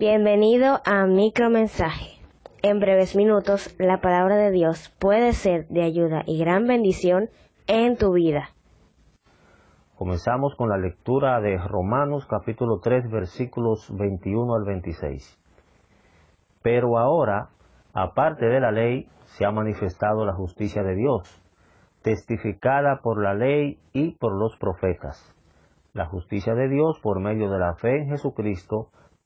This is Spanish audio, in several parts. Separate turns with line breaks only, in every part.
Bienvenido a Micromensaje. En breves minutos, la palabra de Dios puede ser de ayuda y gran bendición en tu vida.
Comenzamos con la lectura de Romanos capítulo 3 versículos 21 al 26. Pero ahora, aparte de la ley, se ha manifestado la justicia de Dios, testificada por la ley y por los profetas. La justicia de Dios por medio de la fe en Jesucristo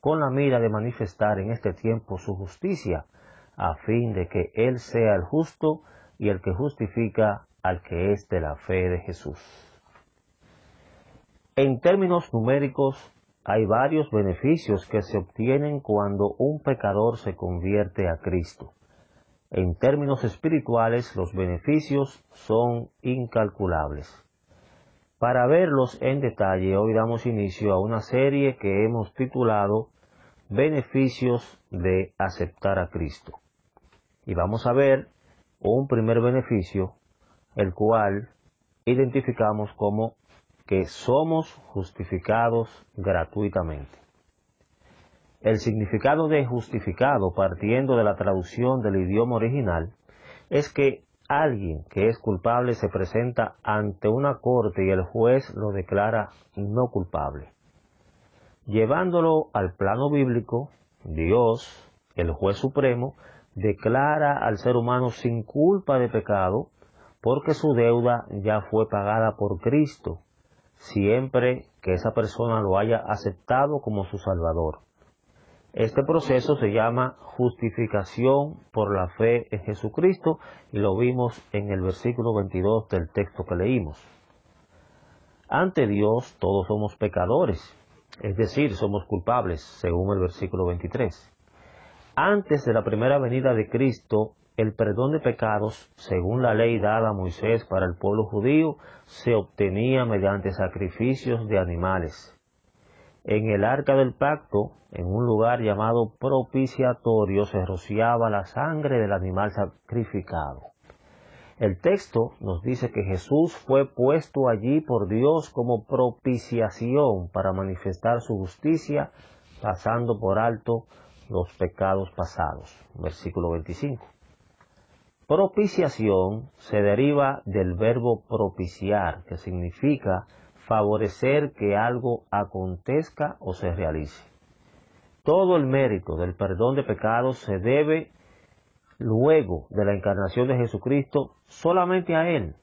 con la mira de manifestar en este tiempo su justicia, a fin de que Él sea el justo y el que justifica al que es de la fe de Jesús. En términos numéricos, hay varios beneficios que se obtienen cuando un pecador se convierte a Cristo. En términos espirituales, los beneficios son incalculables. Para verlos en detalle, hoy damos inicio a una serie que hemos titulado Beneficios de aceptar a Cristo. Y vamos a ver un primer beneficio, el cual identificamos como que somos justificados gratuitamente. El significado de justificado, partiendo de la traducción del idioma original, es que alguien que es culpable se presenta ante una corte y el juez lo declara no culpable. Llevándolo al plano bíblico, Dios, el juez supremo, declara al ser humano sin culpa de pecado porque su deuda ya fue pagada por Cristo, siempre que esa persona lo haya aceptado como su Salvador. Este proceso se llama justificación por la fe en Jesucristo y lo vimos en el versículo 22 del texto que leímos. Ante Dios todos somos pecadores, es decir, somos culpables, según el versículo 23. Antes de la primera venida de Cristo, el perdón de pecados, según la ley dada a Moisés para el pueblo judío, se obtenía mediante sacrificios de animales. En el arca del pacto, en un lugar llamado propiciatorio, se rociaba la sangre del animal sacrificado. El texto nos dice que Jesús fue puesto allí por Dios como propiciación para manifestar su justicia, pasando por alto los pecados pasados. Versículo 25. Propiciación se deriva del verbo propiciar, que significa favorecer que algo acontezca o se realice. Todo el mérito del perdón de pecados se debe luego de la encarnación de Jesucristo solamente a Él.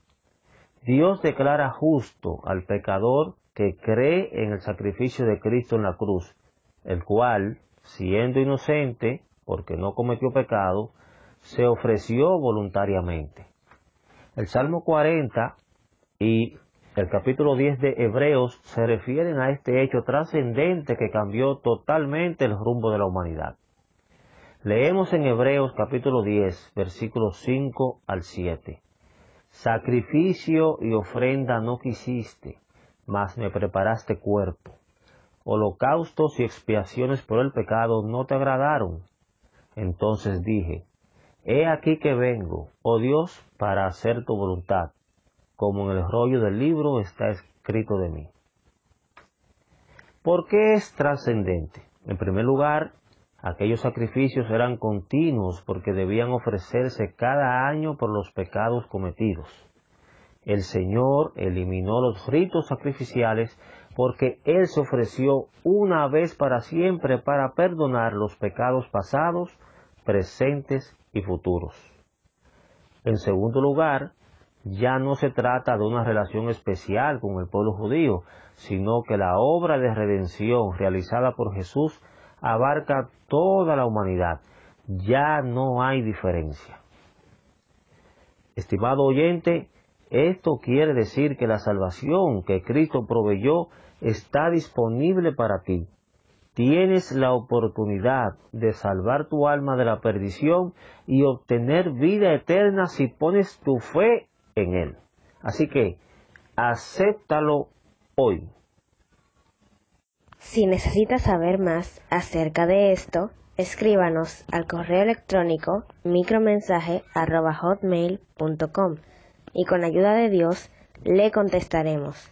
Dios declara justo al pecador que cree en el sacrificio de Cristo en la cruz, el cual, siendo inocente, porque no cometió pecado, se ofreció voluntariamente. El Salmo 40 y el capítulo 10 de Hebreos se refieren a este hecho trascendente que cambió totalmente el rumbo de la humanidad. Leemos en Hebreos capítulo 10, versículos 5 al 7. Sacrificio y ofrenda no quisiste, mas me preparaste cuerpo. Holocaustos y expiaciones por el pecado no te agradaron. Entonces dije, He aquí que vengo, oh Dios, para hacer tu voluntad como en el rollo del libro está escrito de mí. ¿Por qué es trascendente? En primer lugar, aquellos sacrificios eran continuos porque debían ofrecerse cada año por los pecados cometidos. El Señor eliminó los ritos sacrificiales porque Él se ofreció una vez para siempre para perdonar los pecados pasados, presentes y futuros. En segundo lugar, ya no se trata de una relación especial con el pueblo judío, sino que la obra de redención realizada por Jesús abarca toda la humanidad. Ya no hay diferencia. Estimado oyente, esto quiere decir que la salvación que Cristo proveyó está disponible para ti. tienes la oportunidad de salvar tu alma de la perdición y obtener vida eterna si pones tu fe en Él. Así que, acéptalo hoy.
Si necesitas saber más acerca de esto, escríbanos al correo electrónico micromensaje.hotmail.com y con ayuda de Dios le contestaremos.